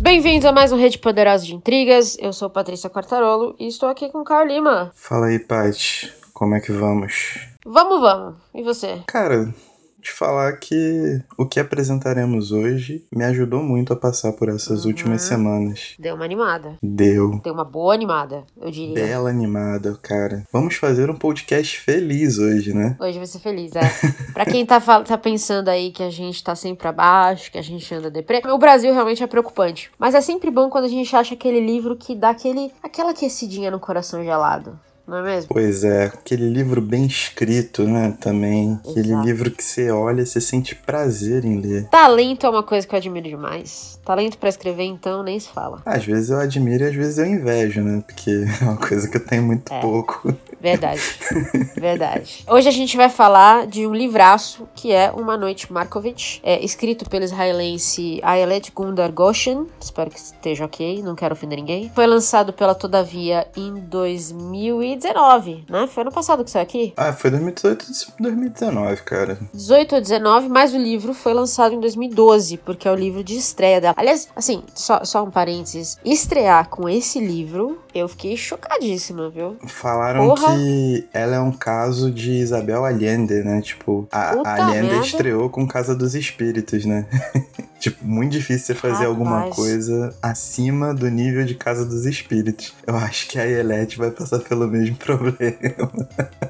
Bem-vindos a mais um Rede Poderosa de Intrigas. Eu sou Patrícia Quartarolo e estou aqui com o Carl Lima. Fala aí, Paty. Como é que vamos? Vamos, vamos. E você? Cara, te falar que o que apresentaremos hoje me ajudou muito a passar por essas Uhum. últimas semanas. Deu uma animada. Deu. Deu uma boa animada, eu diria. Bela animada, cara. Vamos fazer um podcast feliz hoje, né? Hoje vai ser feliz, é. pra quem tá, tá pensando aí que a gente tá sempre abaixo, que a gente anda deprê, o Brasil realmente é preocupante. Mas é sempre bom quando a gente acha aquele livro que dá aquele, aquela aquecidinha no coração gelado. Não é mesmo? Pois é, aquele livro bem escrito, né? Também. Aquele Exato. livro que você olha e você sente prazer em ler. Talento é uma coisa que eu admiro demais. Talento pra escrever, então, nem se fala. Às vezes eu admiro e às vezes eu invejo, né? Porque é uma coisa que eu tenho muito É. pouco. Verdade. Verdade. Hoje a gente vai falar de um livraço que é Uma Noite Markovitch, é escrito pelo israelense Ayelet Gundar Goshen. Espero que esteja ok, não quero ofender ninguém. Foi lançado pela Todavia em 2019, né? Foi ano passado que saiu aqui. Ah, foi 2018 2019, cara. 18 ou 19, mas o livro foi lançado em 2012, porque é o livro de estreia dela. Aliás, assim, só, só um parênteses. Estrear com esse livro, eu fiquei chocadíssima, viu? Falaram Porra. que ela é um caso de Isabel Allende, né? Tipo, a, Puta a Allende merda. estreou com Casa dos Espíritos, né? tipo, muito difícil você fazer alguma Rapaz. coisa acima do nível de Casa dos Espíritos. Eu acho que a Elete vai passar pelo mesmo problema.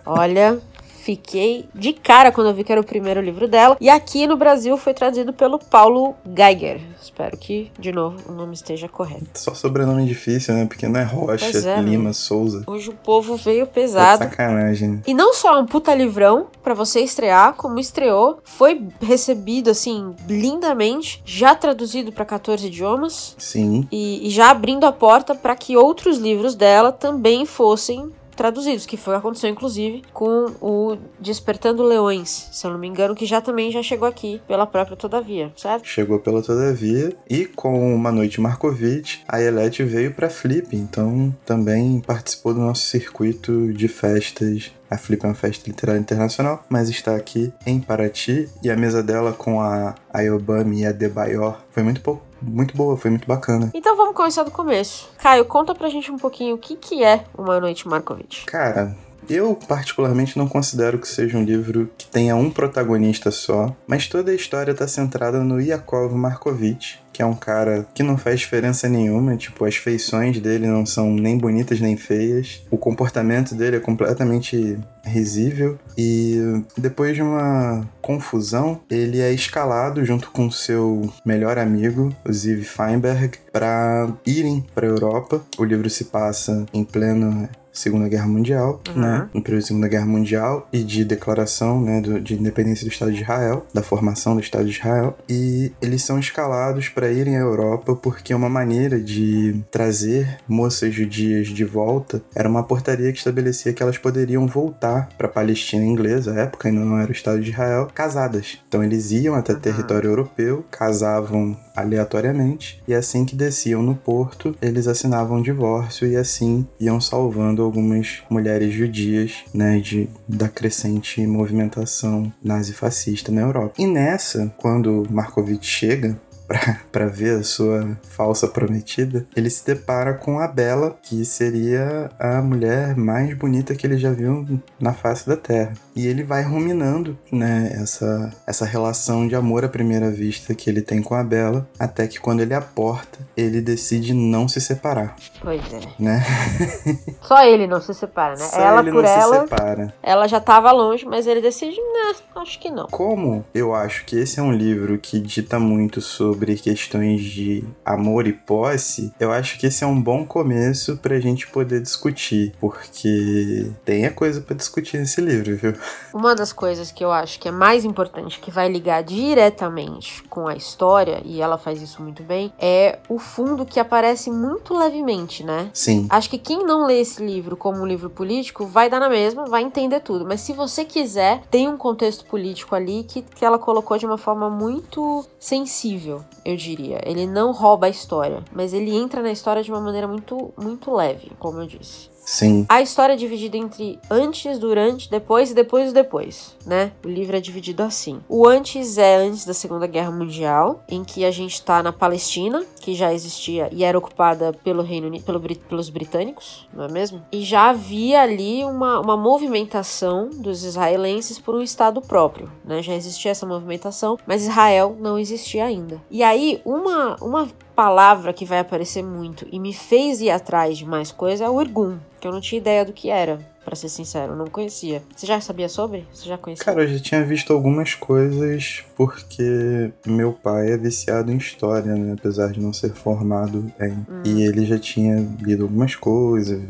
Olha, fiquei de cara quando eu vi que era o primeiro livro dela. E aqui no Brasil foi traduzido pelo Paulo Geiger. Espero que, de novo, o nome esteja correto. Só sobrenome difícil, né? Porque não é Rocha, é, Lima, mano. Souza. Hoje o povo veio Tá pesado. sacanagem. né? E não só é um puta livrão pra você estrear, como estreou, foi recebido assim lindamente, já traduzido pra 14 idiomas Sim. e, e já abrindo a porta pra que outros livros dela também fossem traduzidos, que foi aconteceu inclusive com o Despertando Leões, se eu não me engano, que já também já chegou aqui pela própria Todavia, certo? Chegou pela Todavia e com Uma Noite Markovitch, a Elete veio pra Flip, então também participou do nosso circuito de festas. A Flip é uma festa literária internacional, mas está aqui em Paraty e a mesa dela com a Ayobami e a Debayor foi muito, pou- muito boa, foi muito bacana. Então vamos começar do começo. Caio, conta pra gente um pouquinho o que, que é Uma Noite Markovitch. Cara, eu particularmente não considero que seja um livro que tenha um protagonista só, mas toda a história está centrada no Yakov Markovitch, que é um cara que não faz diferença nenhuma, tipo, as feições dele não são nem bonitas nem feias, o comportamento dele é completamente risível e depois de uma confusão, ele é escalado junto com seu melhor amigo, o Ziv Feinberg, para irem para a Europa. O livro se passa em pleno Segunda Guerra Mundial, Uhum. né? No período da Segunda Guerra Mundial e de declaração, né, do- de independência do Estado de Israel, da formação do Estado de Israel. E eles são escalados para irem à Europa porque uma maneira de trazer moças judias de volta era uma portaria que estabelecia que elas poderiam voltar para a Palestina inglesa, à época ainda não era o Estado de Israel, casadas. Então eles iam até Uhum. território europeu, casavam aleatoriamente e assim que desciam no porto, eles assinavam um divórcio e assim iam salvando algumas mulheres judias, né, de, da crescente movimentação nazifascista na Europa. E nessa, quando Markovitch chega pra- pra ver a sua falsa prometida, ele se depara com a Bela, que seria a mulher mais bonita que ele já viu na face da Terra. E ele vai ruminando, né, essa, essa relação de amor à primeira vista que ele tem com a Bela, até que quando ele aporta, ele decide não se separar, Pois é. né? Só ele não se separa, né? Só ela ele por não ela, se separa. ela já tava longe, mas ele decide, né, acho que não. Como eu acho que esse é um livro que dita muito sobre questões de amor e posse, eu acho que esse é um bom começo pra gente poder discutir, porque tem a coisa pra discutir nesse livro, viu? Uma das coisas que eu acho que é mais importante, que vai ligar diretamente com a história, e ela faz isso muito bem, é o fundo que aparece muito levemente, né? Sim. Acho que quem não lê esse livro como um livro político vai dar na mesma, vai entender tudo. Mas se você quiser, tem um contexto político ali que, que ela colocou de uma forma muito sensível. Eu diria. Ele não rouba a história, mas ele entra na história de uma maneira muito, muito leve, como eu disse. Sim. A história é dividida entre antes, durante, depois e depois e depois, né? O livro é dividido assim. O antes é antes da Segunda Guerra Mundial, em que a gente tá na Palestina, que já existia e era ocupada pelo Reino Unido, pelo, pelos britânicos, não é mesmo? E já havia ali uma, uma movimentação dos israelenses por um Estado próprio, né? Já existia essa movimentação, mas Israel não existia ainda. E aí, uma, uma palavra que vai aparecer muito e me fez ir atrás de mais coisa é o Irgun, que eu não tinha ideia do que era para ser sincero, eu não conhecia. Você já sabia sobre? Você já conhecia? Cara, eu já tinha visto algumas coisas porque meu pai é viciado em história, né? Apesar de não ser formado em. Hum. E ele já tinha lido algumas coisas,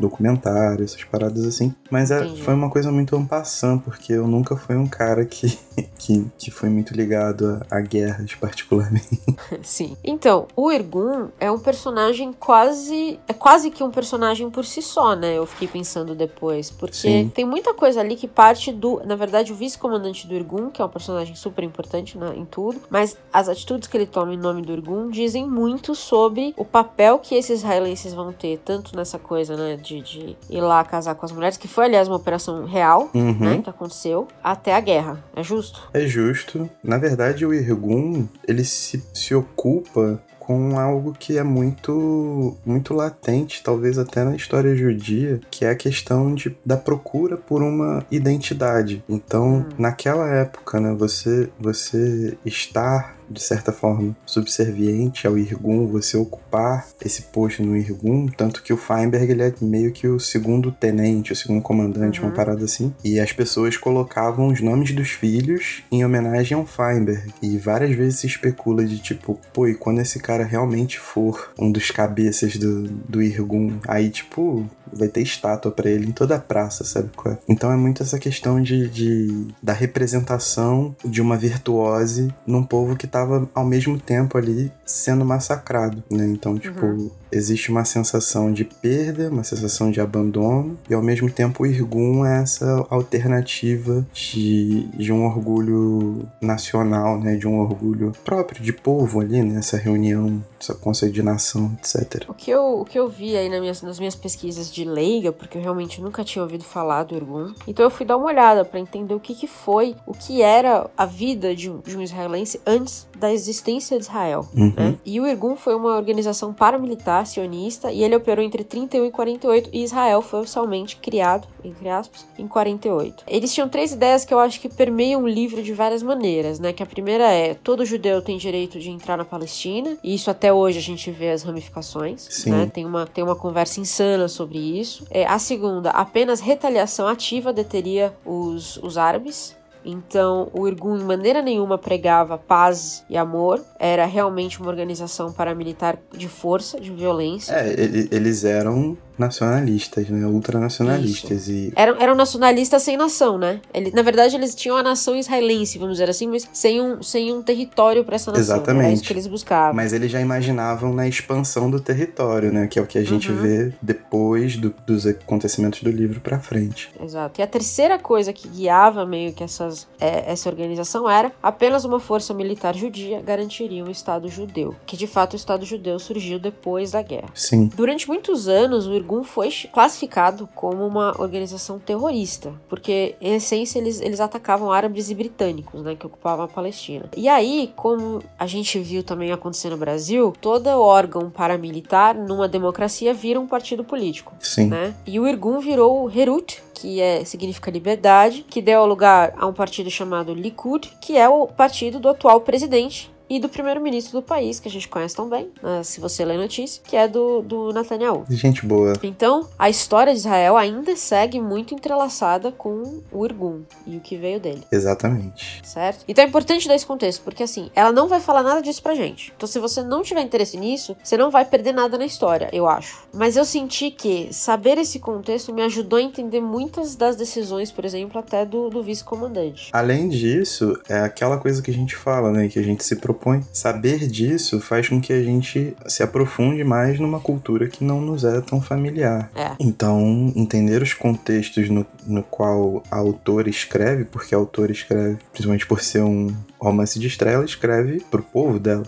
documentários, essas paradas assim. Mas é, foi uma coisa muito ampassando, porque eu nunca fui um cara que, que, que foi muito ligado a, a guerras, particularmente. Sim. Então, o Irgun é um personagem quase. É quase que um personagem por si só, né? Eu fiquei pensando depois depois. Porque Sim. tem muita coisa ali que parte do. Na verdade, o vice-comandante do Irgun, que é um personagem super importante né, em tudo, mas as atitudes que ele toma em nome do Irgun dizem muito sobre o papel que esses israelenses vão ter, tanto nessa coisa, né, de, de ir lá casar com as mulheres, que foi, aliás, uma operação real, uhum. né, que aconteceu, até a guerra. É justo? É justo. Na verdade, o Irgun, ele se, se ocupa com algo que é muito muito latente, talvez até na história judia, que é a questão de, da procura por uma identidade. Então, hum. naquela época, né, você você estar de certa forma, subserviente ao Irgun, você ocupar esse posto no Irgun, tanto que o Feinberg ele é meio que o segundo tenente, o segundo comandante, uhum. uma parada assim, e as pessoas colocavam os nomes dos filhos em homenagem ao Feinberg, e várias vezes se especula de tipo, pô, e quando esse cara realmente for um dos cabeças do, do Irgun, aí tipo, vai ter estátua para ele em toda a praça, sabe qual é? Então é muito essa questão de, de da representação de uma virtuose num povo que estava ao mesmo tempo ali sendo massacrado, né? Então, tipo, uhum existe uma sensação de perda, uma sensação de abandono, e ao mesmo tempo o Irgun é essa alternativa de, de um orgulho nacional, né? De um orgulho próprio, de povo ali, né? Essa reunião, essa nação, etc. O que eu, o que eu vi aí nas minhas, nas minhas pesquisas de leiga, porque eu realmente nunca tinha ouvido falar do Irgun, então eu fui dar uma olhada para entender o que, que foi, o que era a vida de um, de um israelense antes da existência de Israel, uhum. né? E o Irgun foi uma organização paramilitar sionista e ele operou entre 31 e 48 e Israel foi oficialmente criado, entre aspas, em 48. Eles tinham três ideias que eu acho que permeiam o livro de várias maneiras, né? Que a primeira é todo judeu tem direito de entrar na Palestina e isso até hoje a gente vê as ramificações, Sim. né? Tem uma, tem uma conversa insana sobre isso. É, a segunda, apenas retaliação ativa deteria os, os árabes, então, o Irgun, em maneira nenhuma, pregava paz e amor. Era realmente uma organização paramilitar de força, de violência. É, eles eram nacionalistas, né? Ultranacionalistas. E... Eram, eram nacionalistas sem nação, né? Ele, na verdade, eles tinham a nação israelense, vamos dizer assim, mas sem um, sem um território para essa nação. Exatamente. Era isso que eles buscavam. Mas eles já imaginavam na expansão do território, né? Que é o que a gente uhum. vê depois do, dos acontecimentos do livro para frente. Exato. E a terceira coisa que guiava meio que essas, é, essa organização era apenas uma força militar judia garantiria um Estado judeu. Que de fato o Estado judeu surgiu depois da guerra. Sim. Durante muitos anos, o Irgun foi classificado como uma organização terrorista, porque em essência eles, eles atacavam árabes e britânicos, né, que ocupavam a Palestina. E aí, como a gente viu também acontecer no Brasil, todo órgão paramilitar numa democracia vira um partido político. Sim. Né? E o Irgun virou o Herut, que é, significa liberdade, que deu lugar a um partido chamado Likud, que é o partido do atual presidente e do primeiro-ministro do país, que a gente conhece tão bem, né, se você lê notícia, que é do, do Netanyahu. Gente boa. Então, a história de Israel ainda segue muito entrelaçada com o Irgun e o que veio dele. Exatamente. Certo? Então é importante dar esse contexto, porque assim, ela não vai falar nada disso pra gente. Então, se você não tiver interesse nisso, você não vai perder nada na história, eu acho. Mas eu senti que saber esse contexto me ajudou a entender muitas das decisões, por exemplo, até do, do vice-comandante. Além disso, é aquela coisa que a gente fala, né? Que a gente se propõe propõe. Saber disso faz com que a gente se aprofunde mais numa cultura que não nos é tão familiar. É. Então, entender os contextos no, no qual a autora escreve, porque a autora escreve, principalmente por ser um, romance de estreia, ela escreve pro povo dela.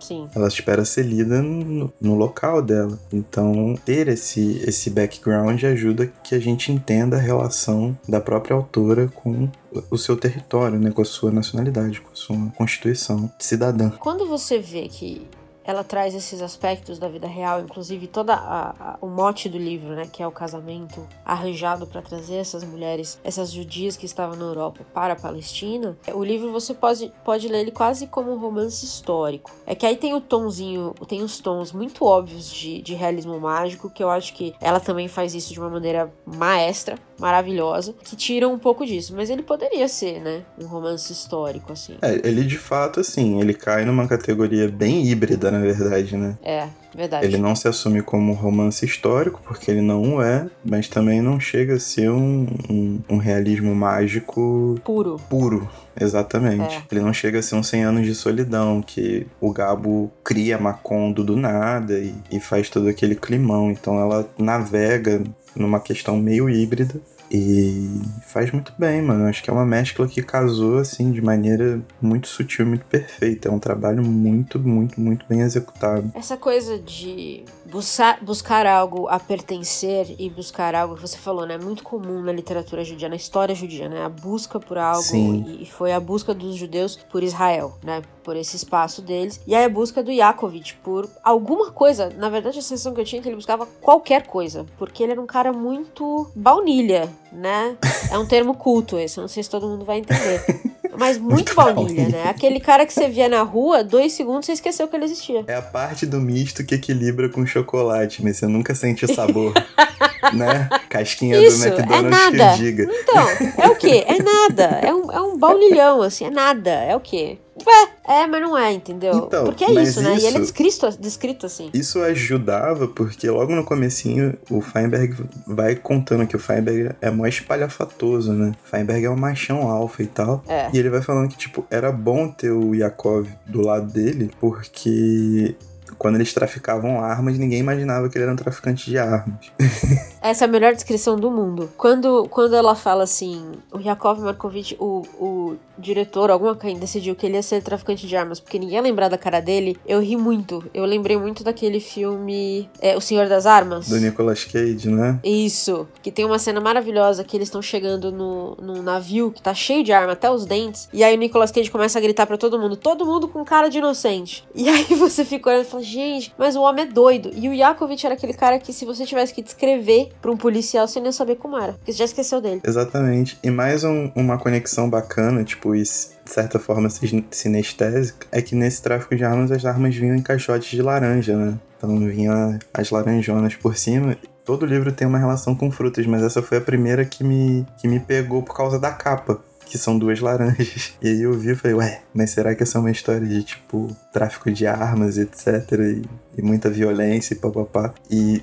Sim. ela espera ser lida no, no, local dela. Então, ter esse, esse background ajuda que a gente entenda a relação da própria autora com o seu território, né, com a sua nacionalidade, com a sua constituição cidadã. Quando você vê que ela traz esses aspectos da vida real, inclusive toda a, a, o mote do livro, né, que é o casamento arranjado para trazer essas mulheres, essas judias que estavam na Europa para a Palestina. O livro você pode, pode ler ele quase como um romance histórico. É que aí tem o tonzinho, tem os tons muito óbvios de, de realismo mágico, que eu acho que ela também faz isso de uma maneira maestra, maravilhosa, que tira um pouco disso. Mas ele poderia ser, né, um romance histórico, assim. É, ele de fato, assim, ele cai numa categoria bem híbrida, na verdade, né? É, verdade. Ele não se assume como um romance histórico, porque ele não é, mas também não chega a ser um, um, um realismo mágico... Puro. Puro, exatamente. É. Ele não chega a ser um 100 anos de solidão, que o Gabo cria Macondo do nada e, e faz todo aquele climão. Então ela navega numa questão meio híbrida e faz muito bem, mano. Acho que é uma mescla que casou, assim, de maneira muito sutil, muito perfeita. É um trabalho muito, muito, muito bem executado. Essa coisa de buscar, buscar algo a pertencer e buscar algo que você falou, né? É muito comum na literatura judia, na história judia, né? A busca por algo. Sim. E foi a busca dos judeus por Israel, né? Por esse espaço deles. E aí a busca do Yakovitch por alguma coisa. Na verdade, a sensação que eu tinha é que ele buscava qualquer coisa. Porque ele era um cara muito baunilha, né? É um termo culto esse, não sei se todo mundo vai entender. Mas muito, muito baunilha, né? Aquele cara que você via na rua, dois segundos você esqueceu que ele existia. É a parte do misto que equilibra com chocolate, mas você nunca sente o sabor. né? Casquinha Isso, do McDonald's é nada. que diga. Então, é o quê? É nada. É um, é um baunilhão, assim, é nada. É o quê? Ué, é, mas não é, entendeu? Então, porque é isso, né? E ele é descrito, descrito assim. Isso ajudava porque logo no comecinho o Feinberg vai contando que o Feinberg é mó espalhafatoso, né? Feinberg é um machão alfa e tal. É. E ele vai falando que, tipo, era bom ter o Yakov do lado dele porque quando eles traficavam armas, ninguém imaginava que ele era um traficante de armas. Essa é a melhor descrição do mundo. Quando, quando ela fala assim, o Yakov Markovich, o, o diretor, alguma quem decidiu que ele ia ser traficante de armas, porque ninguém ia lembrar da cara dele, eu ri muito. Eu lembrei muito daquele filme é, O Senhor das Armas. Do Nicolas Cage, né? Isso. Que tem uma cena maravilhosa que eles estão chegando no, no navio que tá cheio de arma até os dentes. E aí o Nicolas Cage começa a gritar para todo mundo, todo mundo com cara de inocente. E aí você fica olhando e fala, gente, mas o homem é doido. E o Yakovich era aquele cara que se você tivesse que descrever pra um policial, você nem ia saber como era. Porque você já esqueceu dele. Exatamente. E mais um, uma conexão bacana, tipo, isso de certa forma sinestésica, é que nesse tráfico de armas as armas vinham em caixotes de laranja, né? Então vinham as laranjonas por cima. Todo livro tem uma relação com frutas, mas essa foi a primeira que me, que me pegou por causa da capa que são duas laranjas. E aí eu vi e falei, ué, mas será que essa é uma história de, tipo, tráfico de armas, etc. E, e muita violência e papapá. E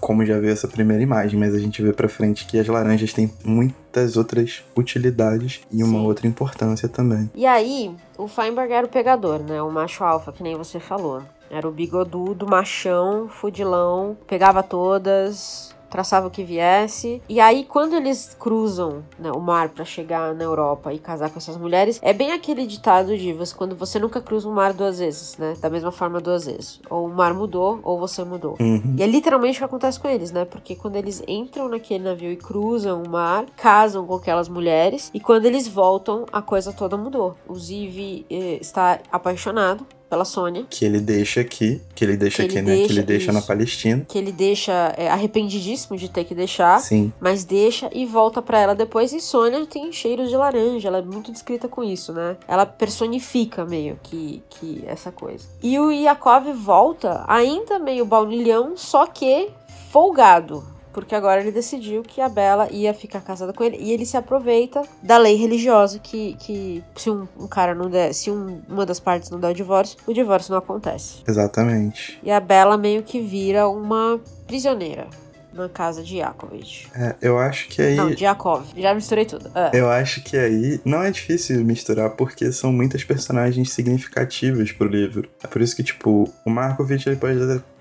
como já veio essa primeira imagem, mas a gente vê pra frente que as laranjas têm muitas outras utilidades e uma Sim. outra importância também. E aí, o Feinberg era o pegador, né? O macho alfa, que nem você falou. Era o bigodudo, machão, fudilão, pegava todas, traçava o que viesse. E aí, quando eles cruzam né, o mar para chegar na Europa e casar com essas mulheres, é bem aquele ditado de você, quando você nunca cruza o mar duas vezes, né? Da mesma forma duas vezes. Ou o mar mudou, ou você mudou. Uhum. E é literalmente o que acontece com eles, né? Porque quando eles entram naquele navio e cruzam o mar, casam com aquelas mulheres, e quando eles voltam, a coisa toda mudou. O Ziv eh, está apaixonado pela Sônia. Que ele deixa aqui, que ele deixa que aqui, ele né? Deixa, que ele deixa isso, na Palestina. Que ele deixa é, arrependidíssimo de ter que deixar. Sim. Mas deixa e volta para ela depois. E Sônia tem cheiros de laranja, ela é muito descrita com isso, né? Ela personifica meio que, que essa coisa. E o Yakov volta ainda meio baunilhão, só que folgado porque agora ele decidiu que a Bela ia ficar casada com ele e ele se aproveita da lei religiosa que, que se um, um cara não der, se um, uma das partes não der o divórcio, o divórcio não acontece. Exatamente. E a Bela meio que vira uma prisioneira na casa de Yakovich. É, eu acho que aí. Não, de Yakov. Já misturei tudo. É. Eu acho que aí não é difícil misturar porque são muitas personagens significativas pro livro. É por isso que, tipo, o Markovich ele pode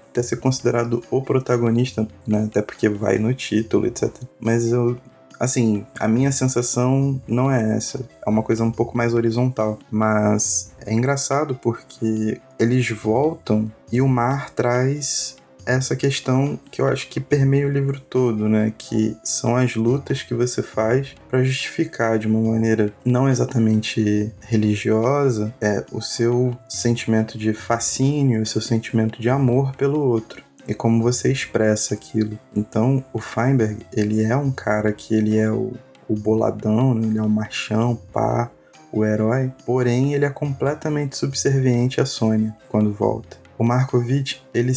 até ser considerado o protagonista, né? Até porque vai no título, etc. Mas eu Assim, a minha sensação não é essa. É uma coisa um pouco mais horizontal. Mas é engraçado porque eles voltam e o mar traz essa questão que eu acho que permeia o livro todo, né? Que são as lutas que você faz para justificar de uma maneira não exatamente religiosa é o seu sentimento de fascínio, o seu sentimento de amor pelo outro e como você expressa aquilo. Então, o Feinberg, ele é um cara que ele é o, o boladão, né? ele é o machão, pá, o herói, porém ele é completamente subserviente a Sônia quando volta. O Markovitch, ele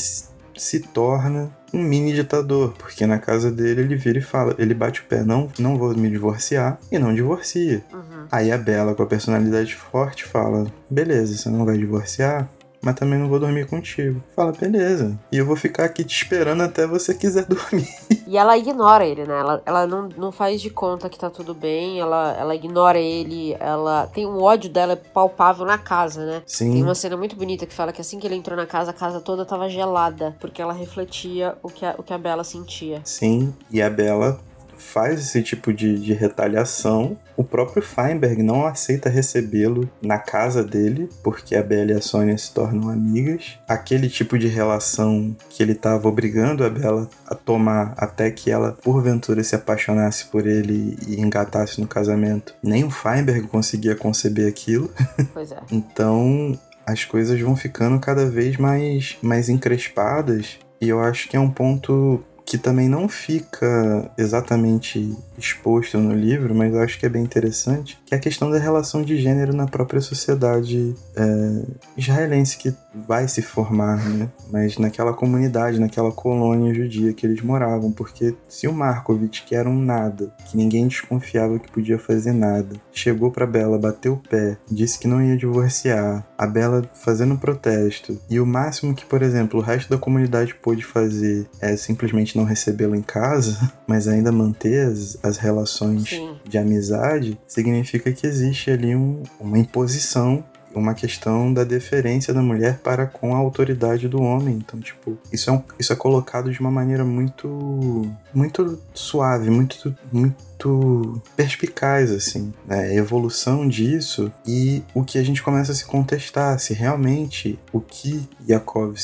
se torna um mini ditador, porque na casa dele ele vira e fala, ele bate o pé, não, não vou me divorciar, e não divorcia. Uhum. Aí a Bela, com a personalidade forte, fala, beleza, você não vai divorciar? Mas também não vou dormir contigo. Fala, beleza. E eu vou ficar aqui te esperando até você quiser dormir. E ela ignora ele, né? Ela, ela não, não faz de conta que tá tudo bem, ela, ela ignora ele, ela tem um ódio dela palpável na casa, né? Sim. Tem uma cena muito bonita que fala que assim que ele entrou na casa, a casa toda tava gelada, porque ela refletia o que a, o que a Bela sentia. Sim, e a Bela faz esse tipo de, de retaliação. O próprio Feinberg não aceita recebê-lo na casa dele, porque a Bella e a Sônia se tornam amigas. Aquele tipo de relação que ele estava obrigando a Bella a tomar até que ela, porventura, se apaixonasse por ele e engatasse no casamento. Nem o Feinberg conseguia conceber aquilo. Pois é. então as coisas vão ficando cada vez mais, mais encrespadas. E eu acho que é um ponto que também não fica exatamente exposto no livro, mas acho que é bem interessante, que é a questão da relação de gênero na própria sociedade é, israelense que vai se formar, né? Mas naquela comunidade, naquela colônia judia que eles moravam, porque se o Markovitch, que era um nada, que ninguém desconfiava que podia fazer nada, chegou para Bela, bateu o pé, disse que não ia divorciar, a Bela fazendo protesto, e o máximo que, por exemplo, o resto da comunidade pôde fazer é simplesmente não recebê-lo em casa, mas ainda manter as, as relações Sim. de amizade, significa que existe ali um, uma imposição uma questão da deferência da mulher para com a autoridade do homem. Então, tipo, isso é, um, isso é colocado de uma maneira muito muito suave, muito muito perspicaz assim, né? a evolução disso e o que a gente começa a se contestar se realmente o que Yakov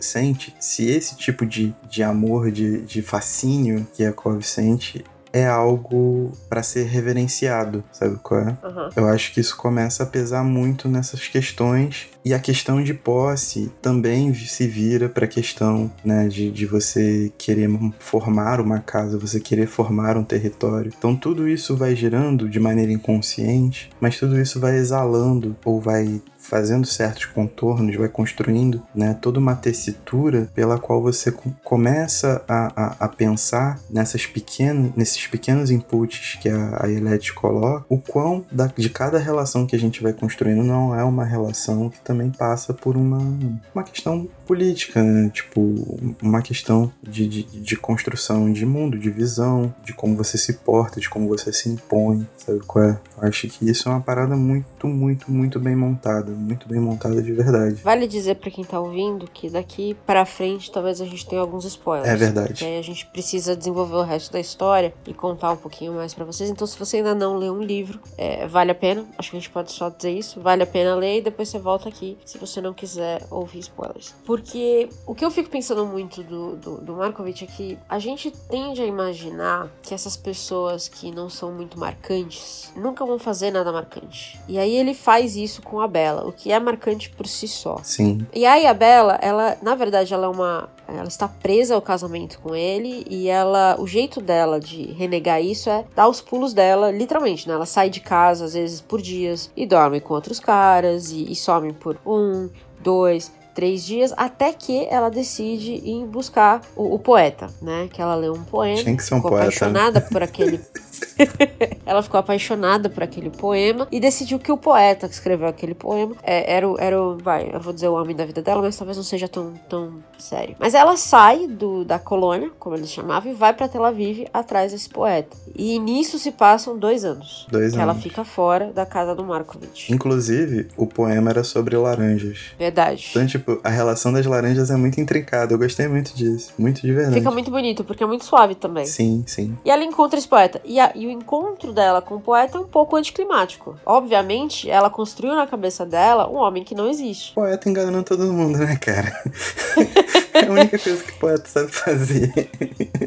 sente, se esse tipo de, de amor, de, de fascínio que Yakov sente é algo para ser reverenciado, sabe qual é? Uhum. Eu acho que isso começa a pesar muito nessas questões e a questão de posse também se vira para a questão né, de, de você querer formar uma casa, você querer formar um território. Então tudo isso vai girando de maneira inconsciente, mas tudo isso vai exalando ou vai fazendo certos contornos, vai construindo né, toda uma tessitura pela qual você começa a, a, a, pensar nessas pequenas, nesses pequenos inputs que a, a Elete coloca, o quão da, de cada relação que a gente vai construindo não é uma relação que também passa por uma, uma questão política, né? tipo, uma questão de, de, de construção de mundo, de visão, de como você se porta, de como você se impõe, sabe qual é? Eu acho que isso é uma parada muito, muito, muito bem montada muito bem montada de verdade. Vale dizer para quem tá ouvindo que daqui para frente talvez a gente tenha alguns spoilers. É verdade. Porque aí a gente precisa desenvolver o resto da história e contar um pouquinho mais para vocês. Então, se você ainda não leu um livro, é, vale a pena. Acho que a gente pode só dizer isso. Vale a pena ler e depois você volta aqui se você não quiser ouvir spoilers. Porque o que eu fico pensando muito do, do, do Markovitch é que a gente tende a imaginar que essas pessoas que não são muito marcantes nunca vão fazer nada marcante. E aí ele faz isso com a Bela o que é marcante por si só. Sim. E a Isabela, ela, na verdade, ela é uma. Ela está presa ao casamento com ele e ela. O jeito dela de renegar isso é dar os pulos dela, literalmente, né? Ela sai de casa, às vezes, por dias e dorme com outros caras e, e some por um, dois, três dias, até que ela decide ir buscar o, o poeta, né? Que ela lê um poema. Tinha que ser um ficou poeta. Né? apaixonada por aquele. ela ficou apaixonada por aquele poema e decidiu que o poeta que escreveu aquele poema é, era, o, era o. Vai, eu vou dizer o homem da vida dela, mas talvez não seja tão, tão sério. Mas ela sai do, da colônia, como eles chamavam, e vai para Tel Aviv atrás desse poeta. E nisso se passam dois anos. Dois que anos. ela fica fora da casa do Markovitch. Inclusive, o poema era sobre laranjas. Verdade. Então, tipo, a relação das laranjas é muito intrincada. Eu gostei muito disso. Muito de verdade. Fica muito bonito, porque é muito suave também. Sim, sim. E ela encontra esse poeta. E a, e o encontro dela com o poeta é um pouco anticlimático. Obviamente, ela construiu na cabeça dela um homem que não existe. O poeta enganando todo mundo, né, cara? é a única coisa que o poeta sabe fazer.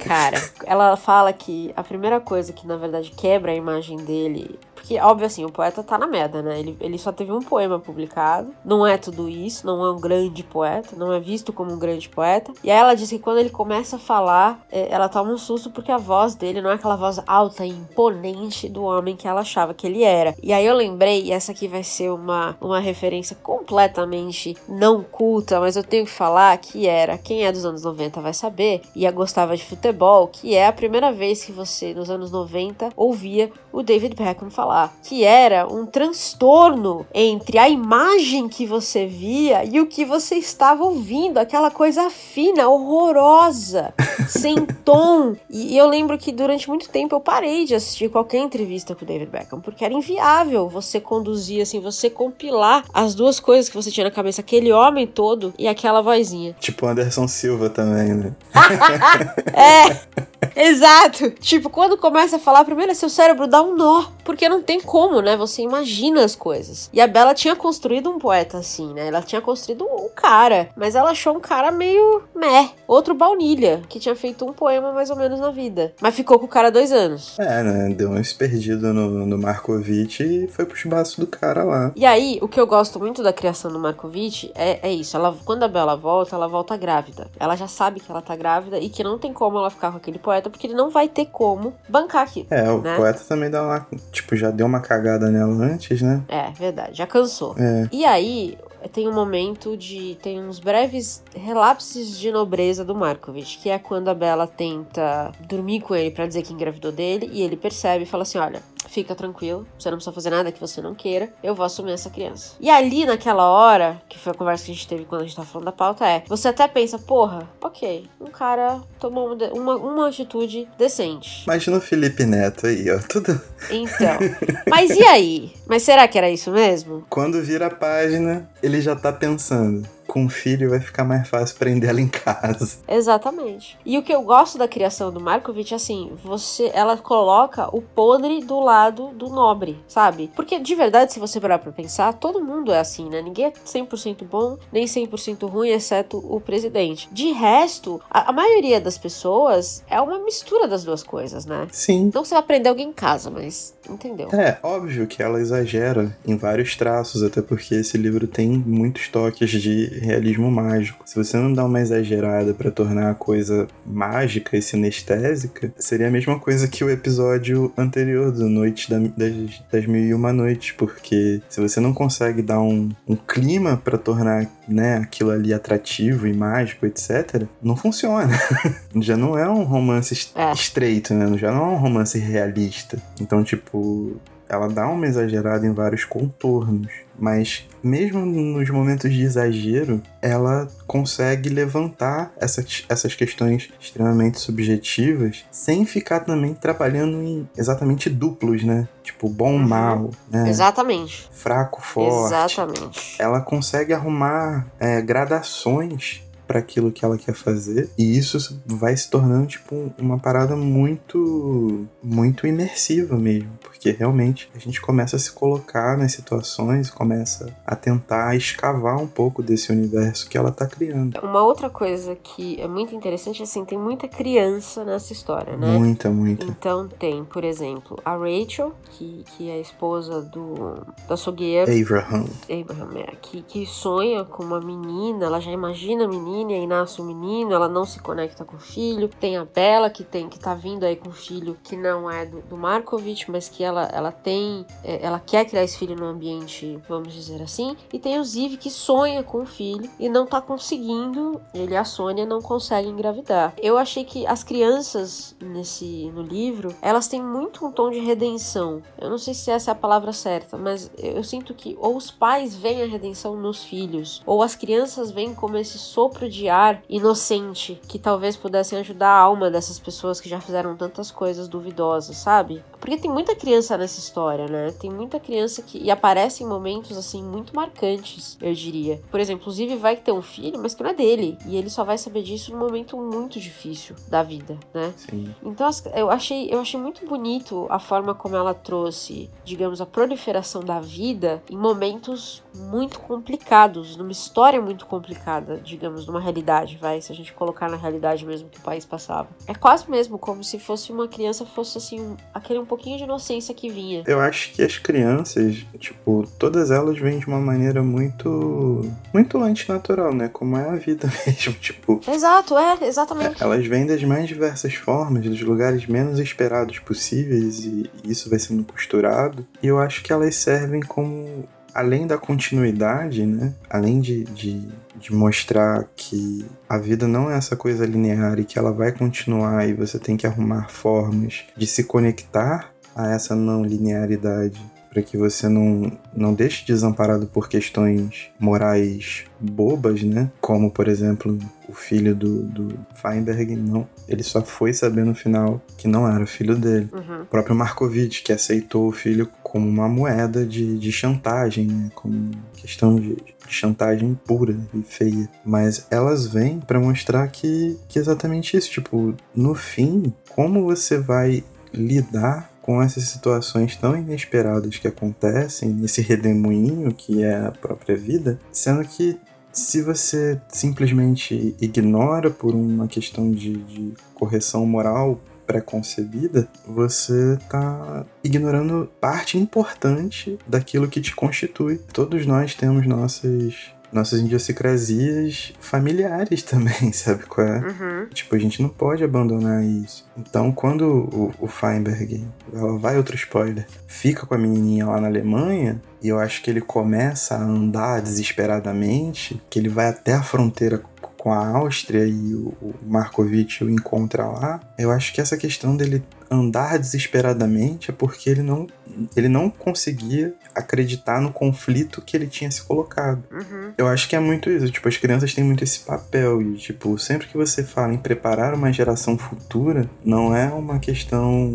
Cara, ela fala que a primeira coisa que na verdade quebra a imagem dele porque, óbvio assim, o poeta tá na merda, né? Ele, ele só teve um poema publicado. Não é tudo isso, não é um grande poeta, não é visto como um grande poeta. E aí ela diz que quando ele começa a falar, é, ela toma um susto porque a voz dele não é aquela voz alta e imponente do homem que ela achava que ele era. E aí eu lembrei, e essa aqui vai ser uma, uma referência completamente não culta, mas eu tenho que falar que era, quem é dos anos 90 vai saber, e a gostava de futebol, que é a primeira vez que você, nos anos 90, ouvia o David Beckham falar falar, que era um transtorno entre a imagem que você via e o que você estava ouvindo, aquela coisa fina, horrorosa, sem tom. E, e eu lembro que durante muito tempo eu parei de assistir qualquer entrevista com o David Beckham, porque era inviável você conduzir assim, você compilar as duas coisas que você tinha na cabeça, aquele homem todo e aquela vozinha. Tipo Anderson Silva também, né? é, exato. Tipo, quando começa a falar, primeiro seu cérebro dá um nó, porque não tem como, né? Você imagina as coisas. E a Bela tinha construído um poeta assim, né? Ela tinha construído um cara, mas ela achou um cara meio meh. Outro baunilha, que tinha feito um poema mais ou menos na vida. Mas ficou com o cara dois anos. É, né? Deu um perdido no, no Markovic e foi pros braços do cara lá. E aí, o que eu gosto muito da criação do Markovic é, é isso. Ela, quando a Bela volta, ela volta grávida. Ela já sabe que ela tá grávida e que não tem como ela ficar com aquele poeta, porque ele não vai ter como bancar aquilo. É, o né? poeta também dá uma. Tipo, já deu uma cagada nela antes, né? É, verdade, já cansou. É. E aí, tem um momento de. tem uns breves relapses de nobreza do Markovich, que é quando a Bela tenta dormir com ele para dizer que engravidou dele, e ele percebe e fala assim: olha, fica tranquilo, você não precisa fazer nada que você não queira, eu vou assumir essa criança. E ali naquela hora, que foi a conversa que a gente teve quando a gente tava falando da pauta, é: você até pensa, porra, ok, um cara tomou uma, uma atitude decente. Imagina o Felipe Neto aí, ó, tudo. Então. Mas e aí? Mas será que era isso mesmo? Quando vira a página, ele já tá pensando com um filho vai ficar mais fácil prender ela em casa. Exatamente. E o que eu gosto da criação do Markovich, assim, você, ela coloca o podre do lado do nobre, sabe? Porque de verdade, se você parar pra pensar, todo mundo é assim, né? Ninguém é 100% bom, nem 100% ruim, exceto o presidente. De resto, a, a, maioria das pessoas é uma mistura das duas coisas, né? Sim. Não você vai aprender alguém em casa, mas entendeu? É, óbvio que ela exagera em vários traços, até porque esse livro tem muitos toques de realismo mágico. Se você não dá uma exagerada para tornar a coisa mágica e sinestésica, seria a mesma coisa que o episódio anterior do Noite da, das, das Mil e Uma Noites, porque se você não consegue dar um, um clima para tornar né, aquilo ali atrativo e mágico, etc., não funciona. já não é um romance é. estreito, né? Já não é um romance realista. Então, tipo, ela dá uma exagerada em vários contornos, mas mesmo nos momentos de exagero, ela consegue levantar essas, essas questões extremamente subjetivas sem ficar também trabalhando em exatamente duplos, né? Tipo, bom, uhum. mal, né? Exatamente. Fraco, forte. Exatamente. Ela consegue arrumar é, gradações para aquilo que ela quer fazer. E isso vai se tornando tipo uma parada muito muito imersiva mesmo, porque realmente a gente começa a se colocar nas situações, começa a tentar escavar um pouco desse universo que ela tá criando. Uma outra coisa que é muito interessante assim, tem muita criança nessa história, né? Muita, muita. Então tem, por exemplo, a Rachel, que, que é a esposa do do açougueiro Abraham. Abraham, é, que, que sonha com uma menina, ela já imagina a menina menina e nasce um menino, ela não se conecta com o filho. Tem a Bela que tem que tá vindo aí com o filho que não é do, do Markovich, mas que ela, ela tem, é, ela quer criar esse filho no ambiente, vamos dizer assim. E tem o Ziv que sonha com o filho e não tá conseguindo, ele e a Sônia não conseguem engravidar. Eu achei que as crianças nesse no livro, elas têm muito um tom de redenção. Eu não sei se essa é a palavra certa, mas eu sinto que ou os pais veem a redenção nos filhos, ou as crianças veem como esse sopro de ar inocente que talvez pudessem ajudar a alma dessas pessoas que já fizeram tantas coisas duvidosas, sabe? Porque tem muita criança nessa história, né? Tem muita criança que. E aparece em momentos, assim, muito marcantes, eu diria. Por exemplo, inclusive vai ter um filho, mas que não é dele. E ele só vai saber disso num momento muito difícil da vida, né? Sim. Então eu achei, eu achei muito bonito a forma como ela trouxe, digamos, a proliferação da vida em momentos muito complicados, numa história muito complicada, digamos, numa realidade, vai, se a gente colocar na realidade mesmo que o país passava. É quase mesmo como se fosse uma criança, fosse assim, aquele um pouquinho de inocência que vinha. Eu acho que as crianças, tipo, todas elas vêm de uma maneira muito muito antinatural, né? Como é a vida mesmo, tipo. Exato, é, exatamente. Elas vêm das mais diversas formas, dos lugares menos esperados possíveis e isso vai sendo costurado. E eu acho que elas servem como além da continuidade, né? Além de, de, de, mostrar que a vida não é essa coisa linear e que ela vai continuar e você tem que arrumar formas de se conectar a essa não linearidade para que você não, não deixe desamparado por questões morais bobas, né? Como, por exemplo, o filho do, do Feinberg, não. Ele só foi saber no final que não era filho dele. Uhum. O próprio Markovitch, que aceitou o filho como uma moeda de, de chantagem, né? Como questão de, de chantagem pura e feia. Mas elas vêm para mostrar que, que é exatamente isso. Tipo, no fim, como você vai lidar com essas situações tão inesperadas que acontecem nesse redemoinho que é a própria vida, sendo que se você simplesmente ignora por uma questão de, de correção moral preconcebida, você está ignorando parte importante daquilo que te constitui. Todos nós temos nossas nossas idiosincrasias familiares também, sabe qual é? Uhum. Tipo, a gente não pode abandonar isso. Então, quando o, o Feinberg, ela vai outro spoiler, fica com a menininha lá na Alemanha, e eu acho que ele começa a andar desesperadamente, que ele vai até a fronteira com a Áustria e o, o Markovitch o encontra lá, eu acho que essa questão dele andar desesperadamente é porque ele não, ele não conseguia acreditar no conflito que ele tinha se colocado. Uhum. Eu acho que é muito isso. Tipo, as crianças têm muito esse papel. E, tipo, sempre que você fala em preparar uma geração futura, não é uma questão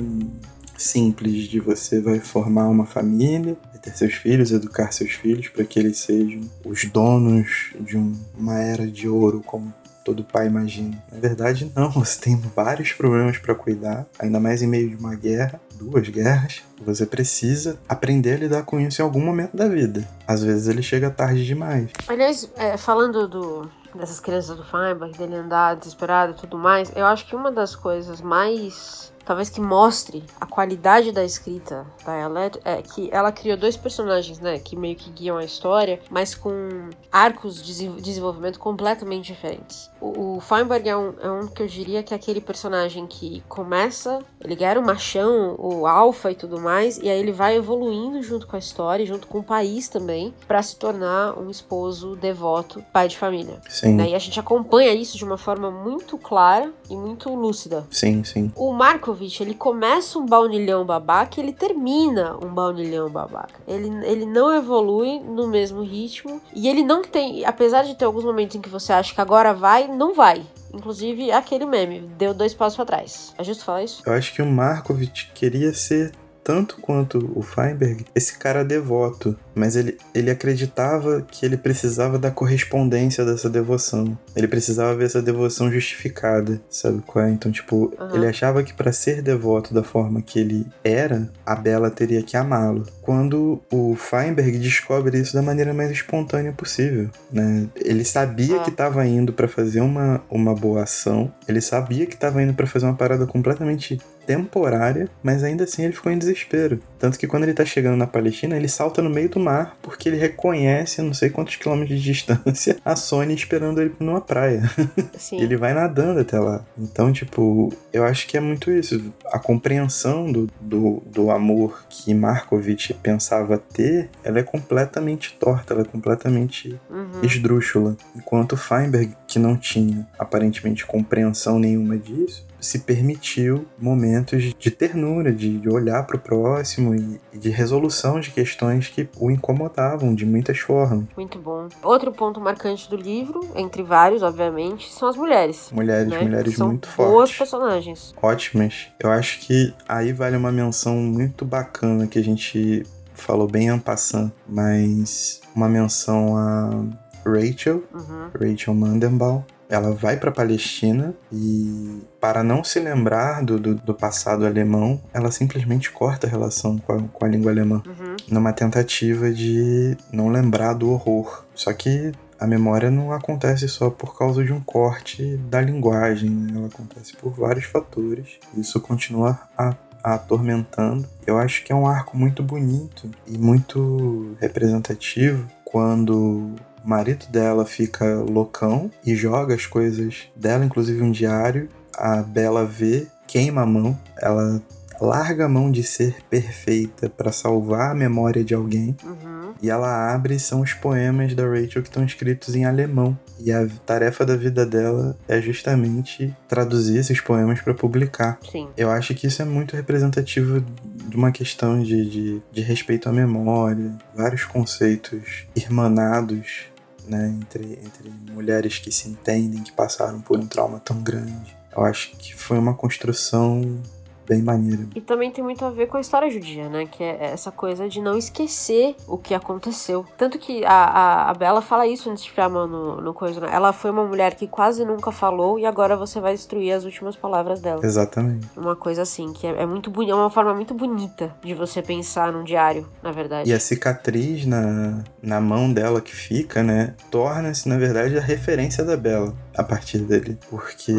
simples de você vai formar uma família, ter seus filhos, educar seus filhos para que eles sejam os donos de um, uma era de ouro, como todo pai imagina. Na verdade, não. Você tem vários problemas para cuidar, ainda mais em meio de uma guerra, duas guerras. Você precisa aprender a lidar com isso em algum momento da vida. Às vezes ele chega tarde demais. Aliás, é, falando do, dessas crianças do Feinberg, dele andar desesperado e tudo mais, eu acho que uma das coisas mais talvez que mostre a qualidade da escrita da Eled é que ela criou dois personagens, né, que meio que guiam a história, mas com arcos de desenvolvimento completamente diferentes. O, o Feinberg é um, é um que eu diria que é aquele personagem que começa, ele era o machão, o alfa e tudo mais, e aí ele vai evoluindo junto com a história, junto com o país também, para se tornar um esposo devoto, pai de família. Sim. Né? E a gente acompanha isso de uma forma muito clara e muito lúcida. Sim, sim. O Marco ele começa um baunilhão babaca e ele termina um baunilhão babaca. Ele, ele não evolui no mesmo ritmo e ele não tem, apesar de ter alguns momentos em que você acha que agora vai, não vai. Inclusive aquele meme, deu dois passos para trás. É justo falar isso? Eu acho que o Markovitch queria ser tanto quanto o Feinberg, esse cara devoto, mas ele, ele acreditava que ele precisava da correspondência dessa devoção. Ele precisava ver essa devoção justificada, sabe qual é? Então, tipo, Uhum. ele achava que para ser devoto da forma que ele era, a Bela teria que amá-lo. Quando o Feinberg descobre isso da maneira mais espontânea possível, né? Ele sabia Ah. que estava indo para fazer uma, uma boa ação, ele sabia que estava indo para fazer uma parada completamente temporária, mas ainda assim ele ficou em desespero. Tanto que quando ele tá chegando na Palestina, ele salta no meio do mar porque ele reconhece, não sei quantos quilômetros de distância, a Sony esperando ele numa praia. Sim. Ele vai nadando até lá. Então, tipo, eu acho que é muito isso. A compreensão do, do, do amor que Markovitch pensava ter, ela é completamente torta, ela é completamente Uhum. esdrúxula. Enquanto Feinberg que não tinha aparentemente compreensão nenhuma disso, se permitiu momentos de ternura, de, de olhar para o próximo e, e, de resolução de questões que o incomodavam de muitas formas. Muito bom. Outro ponto marcante do livro, entre vários, obviamente, são as mulheres. Mulheres, né? mulheres são muito fortes. Boas personagens. Ótimas. Eu acho que aí vale uma menção muito bacana que a gente falou bem en passant, mas uma menção a Rachel, uhum. Rachel Mandenbaum, ela vai para Palestina e, para não se lembrar do, do, do, passado alemão, ela simplesmente corta a relação com a, com a língua alemã, uhum. numa tentativa de não lembrar do horror. Só que a memória não acontece só por causa de um corte da linguagem, né? ela acontece por vários fatores. Isso continua a, a atormentando. Eu acho que é um arco muito bonito e muito representativo quando o marido dela fica loucão e joga as coisas dela, inclusive um diário. A Bela vê, queima a mão, ela larga a mão de ser perfeita para salvar a memória de alguém. Uhum. E ela abre são os poemas da Rachel que estão escritos em alemão. E a tarefa da vida dela é justamente traduzir esses poemas para publicar. Sim. Eu acho que isso é muito representativo de uma questão de, de, de respeito à memória, vários conceitos irmanados né, entre, entre mulheres que se entendem, que passaram por um trauma tão grande. Eu acho que foi uma construção bem maneira. E também tem muito a ver com a história judia, né? Que é essa coisa de não esquecer o que aconteceu. Tanto que a, a, a Bela fala isso antes de ficar no, no coisa, né? Ela foi uma mulher que quase nunca falou e agora você vai destruir as últimas palavras dela. Exatamente. Uma coisa assim, que é, é muito bonita, é uma forma muito bonita de você pensar num diário, na verdade. E a cicatriz na, na mão dela que fica, né? Torna-se, na verdade, a referência da Bela a partir dele. Porque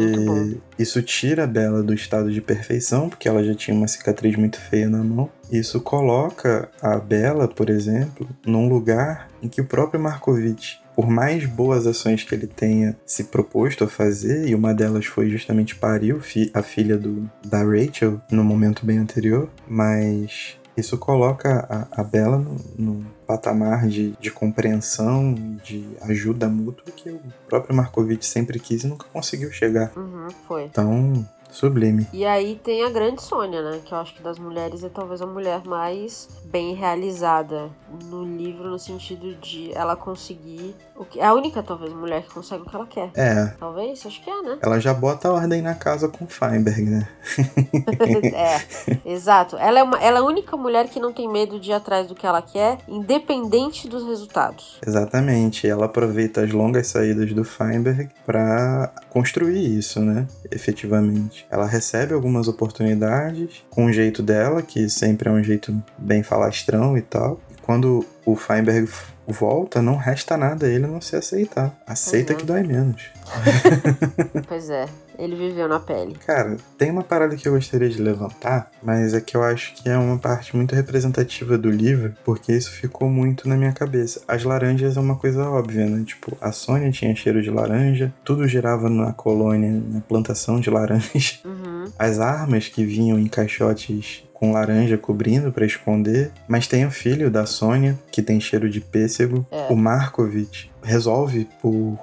isso tira a Bela do estado de perfeição, porque ela já tinha uma cicatriz muito feia na mão. Isso coloca a Bela, por exemplo, num lugar em que o próprio Markovitch por mais boas ações que ele tenha se proposto a fazer, e uma delas foi justamente parir a filha do, da Rachel no momento bem anterior, mas isso coloca a, a Bela no, no patamar de, de compreensão e de ajuda mútua que o próprio Markovitch sempre quis e nunca conseguiu chegar. Uhum, foi. Então, Sublime. E aí tem a grande Sônia, né? Que eu acho que das mulheres é talvez a mulher mais bem realizada no livro, no sentido de ela conseguir. O que, é a única, talvez, mulher que consegue o que ela quer. É. Talvez, acho que é, né? Ela já bota a ordem na casa com Feinberg, né? é, exato. Ela é, uma, ela é a única mulher que não tem medo de ir atrás do que ela quer, independente dos resultados. Exatamente. Ela aproveita as longas saídas do Feinberg para construir isso, né? Efetivamente. Ela recebe algumas oportunidades com o jeito dela, que sempre é um jeito bem falastrão e tal. E quando o Feinberg volta, não resta nada a ele não se aceitar. Aceita uhum. que dói menos. pois é. Ele viveu na pele. Cara, tem uma parada que eu gostaria de levantar, mas é que eu acho que é uma parte muito representativa do livro, porque isso ficou muito na minha cabeça. As laranjas é uma coisa óbvia, né? Tipo, a Sônia tinha cheiro de laranja, tudo girava na colônia, na plantação de laranja. Uhum. As armas que vinham em caixotes com laranja cobrindo para esconder, mas tem o filho da Sônia, que tem cheiro de pêssego. É. O Markovitch resolve por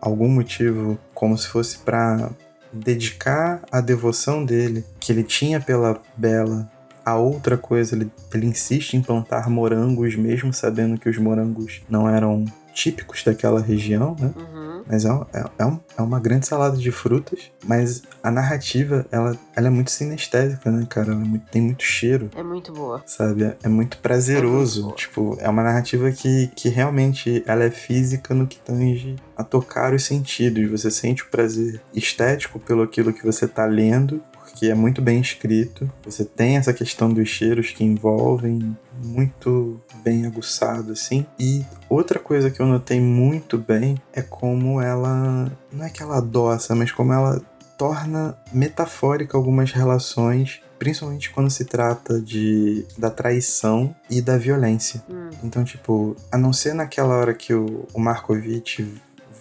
algum motivo, como se fosse para dedicar a devoção dele, que ele tinha pela Bela, a outra coisa. Ele, ele insiste em plantar morangos, mesmo sabendo que os morangos não eram típicos daquela região, né? Uhum. Mas é, é, é, um, é, uma grande salada de frutas, mas a narrativa, ela, ela é muito sinestésica, né, cara? Ela é muito, tem muito cheiro. É muito boa. Sabe? É, é muito prazeroso. muito tipo, é uma narrativa que, que realmente ela é física no que tange a tocar os sentidos. Você sente o prazer estético pelo aquilo que você tá lendo, porque é muito bem escrito. Você tem essa questão dos cheiros que envolvem muito bem aguçado assim. E outra coisa que eu notei muito bem é como ela não é que ela adoça, mas como ela torna metafórica algumas relações principalmente quando se trata de da traição e da violência. Hum. Então, tipo, a não ser naquela hora que o, o Markovitch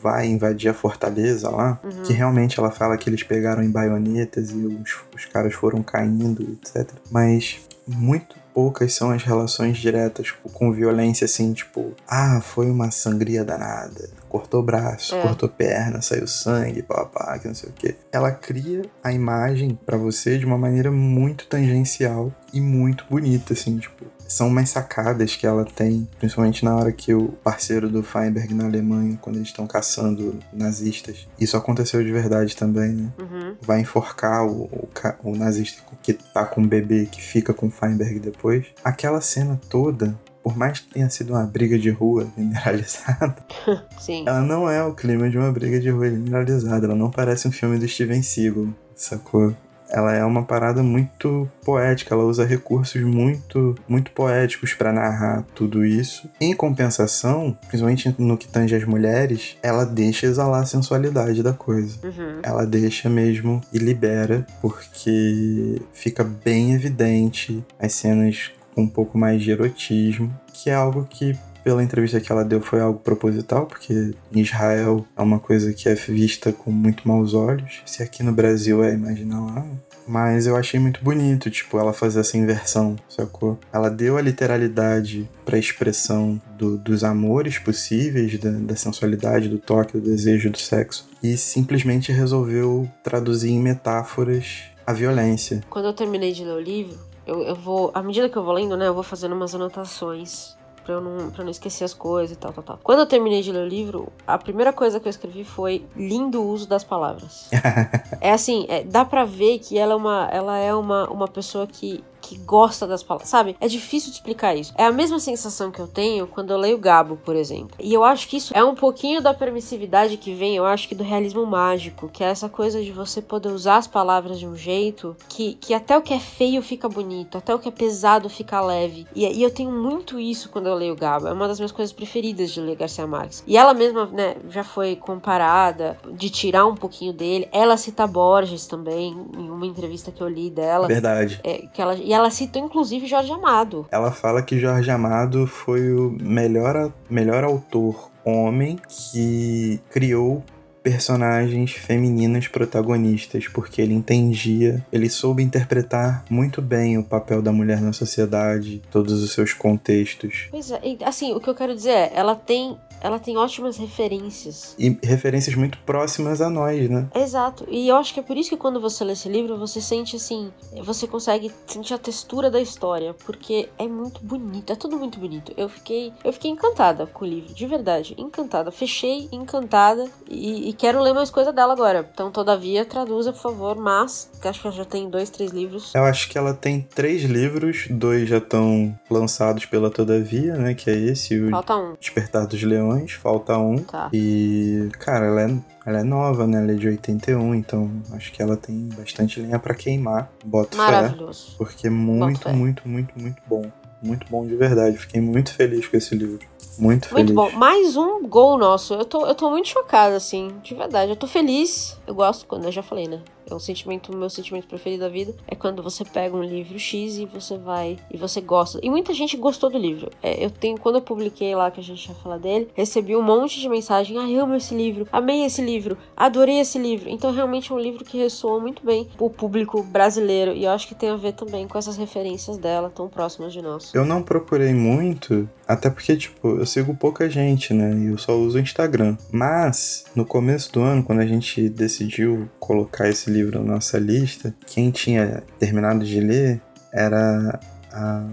vai invadir a fortaleza lá, uhum. que realmente ela fala que eles pegaram em baionetas e os, os caras foram caindo, etc. Mas muito poucas são as relações diretas tipo, com violência, assim, tipo, ah, foi uma sangria danada. cortou braço, É. cortou perna, saiu sangue, papá, que não sei o quê. Ela cria a imagem pra você de uma maneira muito tangencial e muito bonita, assim, tipo. São umas sacadas que ela tem, principalmente na hora que o parceiro do Feinberg na Alemanha, quando eles estão caçando nazistas. Isso aconteceu de verdade também, né? Uhum. vai enforcar o, o, o nazista que tá com o bebê que fica com o Feinberg depois. Aquela cena toda, por mais que tenha sido uma briga de rua generalizada, Sim. ela não é o clima de uma briga de rua generalizada. Ela não parece um filme do Steven Seagal, sacou? Ela é uma parada muito poética, ela usa recursos muito muito poéticos pra narrar tudo isso. Em compensação, principalmente no que tange as mulheres, ela deixa exalar a sensualidade da coisa Uhum. ela deixa mesmo e libera, porque fica bem evidente as cenas com um pouco mais de erotismo, que é algo que pela entrevista que ela deu foi algo proposital, porque em Israel é uma coisa que é vista com muito maus olhos. Se aqui no Brasil é, imagina lá. Mas eu achei muito bonito, tipo, ela fazer essa inversão, sacou? Ela deu a literalidade pra expressão do- dos amores possíveis, da, da sensualidade, do toque, do desejo, do sexo. E simplesmente resolveu traduzir em metáforas a violência. Quando eu terminei de ler o livro, eu, eu vou. À medida que eu vou lendo, né, eu vou fazendo umas anotações. Pra eu, não, pra eu não esquecer as coisas e tal, tal, tal. Quando eu terminei de ler o livro, a primeira coisa que eu escrevi foi lindo uso das palavras. é assim, é, dá pra ver que ela é uma, ela é uma, uma pessoa que, que gosta das palavras, sabe? É difícil de explicar isso. É a mesma sensação que eu tenho quando eu leio Gabo, por exemplo. E eu acho que isso é um pouquinho da permissividade que vem, eu acho que do realismo mágico, que é essa coisa de você poder usar as palavras de um jeito que, que até o que é feio fica bonito, até o que é pesado fica leve. E, e eu tenho muito isso quando eu leio Gabo. É uma das minhas coisas preferidas de ler Garcia Marques. E ela mesma, né, já foi comparada de tirar um pouquinho dele. Ela cita Borges também, em uma entrevista que eu li dela. Verdade. É, que ela, e ela citou inclusive Jorge Amado. Ela fala que Jorge Amado foi o melhor, melhor autor homem que criou personagens femininas protagonistas, porque ele entendia, ele soube interpretar muito bem o papel da mulher na sociedade, todos os seus contextos. Pois é, assim, o que eu quero dizer é, ela tem, ela tem ótimas referências. E referências muito próximas a nós, né? Exato. E eu acho que é por isso que quando você lê esse livro, você sente assim, você consegue sentir a textura da história, porque é muito bonito, é tudo muito bonito. Eu fiquei, eu fiquei encantada com o livro, de verdade, encantada. Fechei encantada e, e quero ler mais coisa dela agora. Então, todavia, traduza, por favor, mas que acho que ela já tem dois, três livros. Eu acho que ela tem três livros, dois já estão lançados pela Todavia, né? Que é esse, o Falta um, Despertar dos Leões, falta um. tá? E, cara, ela é, ela é nova, né? Ela é de 81, então acho que ela tem bastante lenha pra queimar. Boto fé. Maravilhoso. Porque é muito, fé. muito, muito, muito bom. Muito bom de verdade. Fiquei muito feliz com esse livro. Muito feliz. Muito bom. Mais um gol nosso. Eu tô, eu tô muito chocada, assim, de verdade. Eu tô feliz. Eu gosto quando eu já falei, né? É um sentimento, meu sentimento preferido da vida é quando você pega um livro X e você vai e você gosta. E muita gente gostou do livro. É, eu tenho, quando eu publiquei lá que a gente ia falar dele, recebi um monte de mensagem. Ah, eu amo esse livro, amei esse livro, adorei esse livro. Então realmente é um livro que ressoa muito bem o público brasileiro. E eu acho que tem a ver também com essas referências dela tão próximas de nós. Eu não procurei muito, até porque, tipo, eu sigo pouca gente, né? E eu só uso o Instagram. Mas, no começo do ano, quando a gente decidiu colocar esse livro na nossa lista, quem tinha terminado de ler era a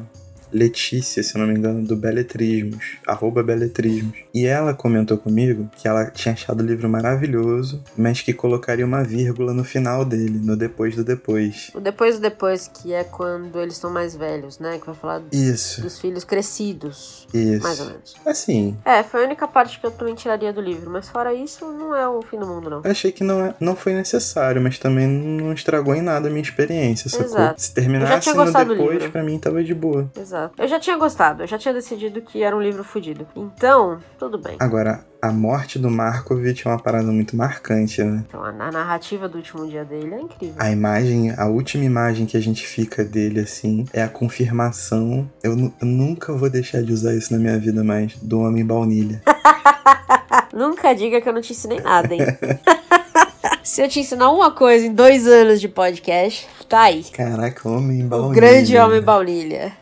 Letícia, se não me engano, do Beletrismos, arroba Beletrismos. E ela comentou comigo que ela tinha achado o livro maravilhoso, mas que colocaria uma vírgula no final dele, no depois do depois. O depois do depois, que é quando eles estão mais velhos, né? Que vai falar Isso, dos filhos crescidos, isso. mais ou menos. Assim, É, foi a única parte que eu também tiraria do livro, mas fora isso, não é o fim do mundo, não. Eu achei que não, é- não foi necessário, mas também não estragou em nada a minha experiência, sacou? Exato. Se terminasse tinha no depois, pra mim tava de boa. Exato. Eu já tinha gostado, eu já tinha decidido que era um livro fudido. Então, tudo bem. Agora, a morte do Markovitch é uma parada muito marcante, né? Então, a, a narrativa do último dia dele é incrível. A imagem, a última imagem que a gente fica dele, assim, é a confirmação. Eu, eu nunca vou deixar de usar isso na minha vida mais, do Homem Baunilha. Nunca diga que eu não te ensinei nada, hein? Se eu te ensinar uma coisa em dois anos de podcast, tá aí. Caraca, Homem O Baunilha. grande homem baunilha.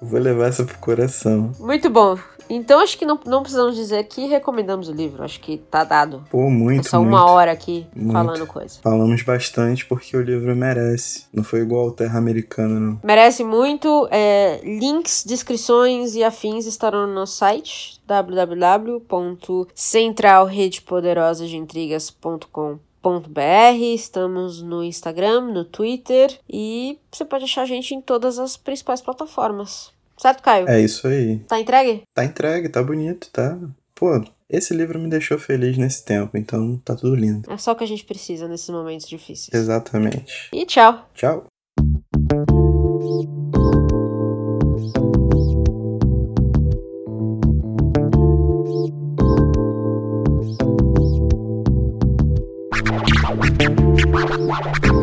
Vou levar essa pro coração. Muito bom. Então acho que não, não precisamos dizer que recomendamos o livro. Acho que tá dado. Pô, muito, só muito. uma hora aqui Muito. falando coisa. Falamos bastante porque o livro merece. Não foi igual ao Terra Americana, não. Merece muito. é, links, descrições e afins estarão no nosso site www.centralredepoderosasdeintrigas.com.br Estamos no Instagram, no Twitter e você pode achar a gente em todas as principais plataformas. Certo, Caio? É isso aí. Tá entregue? Tá entregue, tá bonito, tá? Pô, esse livro me deixou feliz nesse tempo, então tá tudo lindo. É só o que a gente precisa nesses momentos difíceis. Exatamente. E tchau! Tchau. Let us.